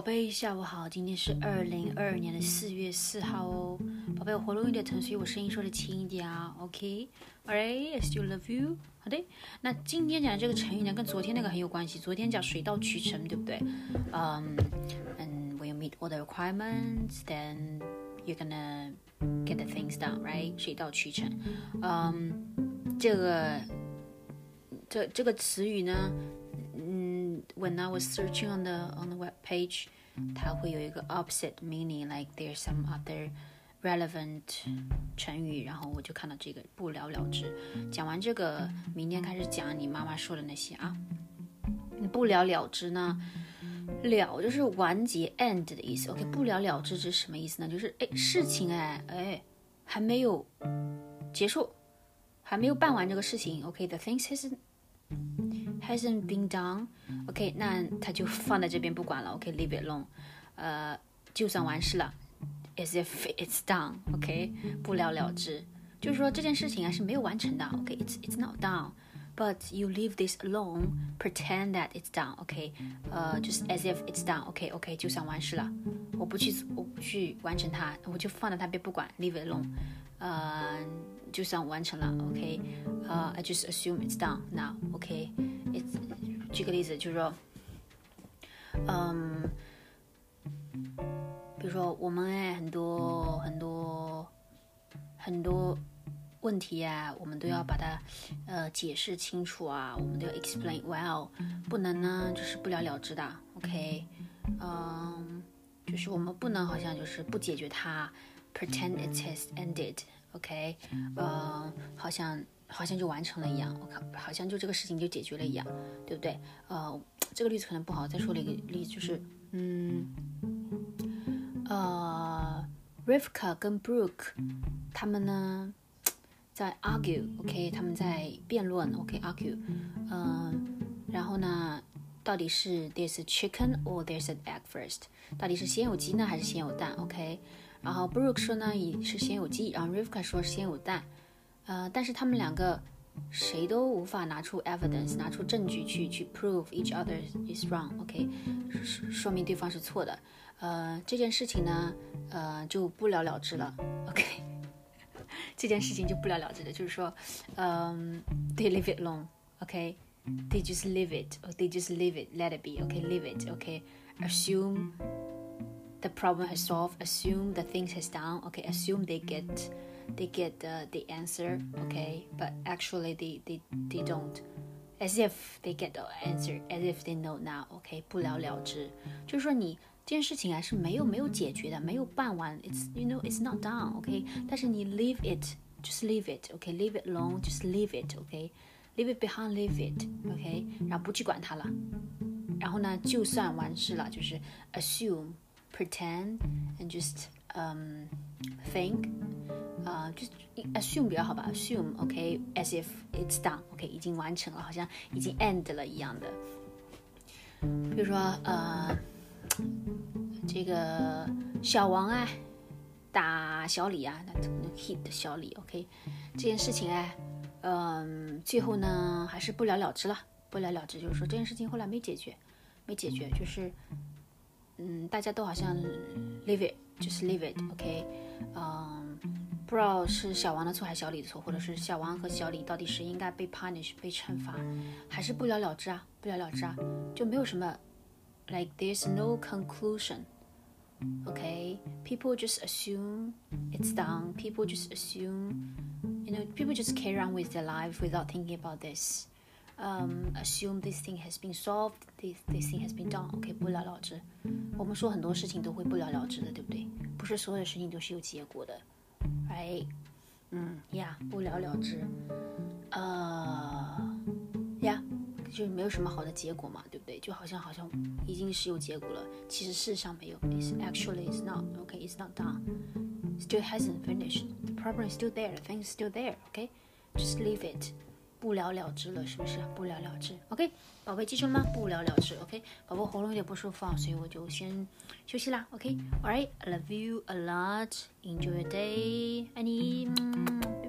宝贝，下午好，今天是二零二二年的四月四号哦。宝贝，我喉咙有点疼，所以我声音说的轻一点啊。OK，Alright，I still love you。好的，那今天讲的这个成语呢，跟昨天那个很有关系。昨天讲水到渠成，对不对？嗯，And when you meet all the requirements, then you're gonna get the things done, right？水到渠成。嗯，这个这这个词语呢 ？when I was searching on the on the web page，它会有一个 opposite meaning，like there's some other relevant 成语，然后我就看到这个不了了之。讲完这个，明天开始讲你妈妈说的那些啊。不了了之呢，了就是完结 end 的意思。OK，不了了之是什么意思呢？就是哎事情哎哎还没有结束，还没有办完这个事情。OK，the things has hasn't been done，OK，那他就放在这边不管了，OK，leave it alone，呃，就算完事了，as if it's done，OK，不了了之，就是说这件事情啊是没有完成的，OK，it's it's not done，but you leave this alone，pretend that it's done，OK，呃，就是 as if it's done，OK，OK，就算完事了，我不去我不去完成它，我就放在那边不管，leave it alone，呃。就算完成了，OK，呃、uh,，I just assume it's done now，OK，it's、okay? 举个例子，就是说，嗯，比如说我们哎很多很多很多问题啊，我们都要把它呃解释清楚啊，我们都要 explain well，不能呢就是不了了之的，OK，嗯，就是我们不能好像就是不解决它，pretend it has ended。OK，呃，好像好像就完成了一样，我看好像就这个事情就解决了一样，对不对？呃，这个例子可能不好，再说了一个例子，就是，嗯，呃，Rivka 跟 Brooke 他们呢在 argue，OK，他们在辩论，OK，argue，嗯，然后呢，到底是 there's a chicken or there's an egg first，到底是先有鸡呢还是先有蛋？OK。然后 Brooke 说呢，也是先有鸡，然后 Rivka 说先有蛋，呃，但是他们两个谁都无法拿出 evidence，拿出证据去去 prove each other is wrong，OK，说明对方是错的，呃，这件事情呢，呃，就不了了之了，OK，这件事情就不了了之的，就是说，嗯，they leave it alone，OK，they just leave it，or they just leave it，let it be，OK，leave it，OK，assume。the problem has solved assume the things has done okay assume they get they get the, the answer okay but actually they, they they don't as if they get the answer as if they know now okay 不了了之就是说你这件事情啊是没有没有解决的没有办完 it's you know it's not done okay 但是你 leave it just leave it okay leave it alone just leave it okay leave it behind leave it okay 然后不去管它了然后呢就算完事了就是 assume pretend and just um think Uh just assume 比较好吧，assume OK as if it's done OK 已经完成了，好像已经 end 了一样的。比如说呃，这个小王啊打小李啊，那 hit 小李 OK 这件事情哎，嗯，最后呢还是不了了之了，不了了之就是说这件事情后来没解决，没解决就是。嗯，大家都好像 leave it，就是 leave it，OK，嗯，不知道是小王的错还是小李的错，或者是小王和小李到底是应该被 punish 被惩罚，还是不了了之啊？不了了之啊？就没有什么，like there's no conclusion，OK，people just assume it's done. People just assume, you know, people just carry on with their life without thinking about this. um, assume this thing has been solved, this this thing has been done. OK，不了了之。我们说很多事情都会不了了之的，对不对？不是所有事情都是有结果的 ，right？嗯呀，不了了之，呃，呀，就是没有什么好的结果嘛，对不对？就好像好像已经是有结果了，其实事实上没有。It's actually it's not. OK, it's not done. Still hasn't finished. The problem is still there. The thing is still there. OK, just leave it. 不了了之了，是不是？不了了之，OK，宝贝记住了吗？不了了之，OK，宝宝喉咙有点不舒服啊，所以我就先休息啦 OK，all right，I love you a lot，enjoy your day，爱你。拜拜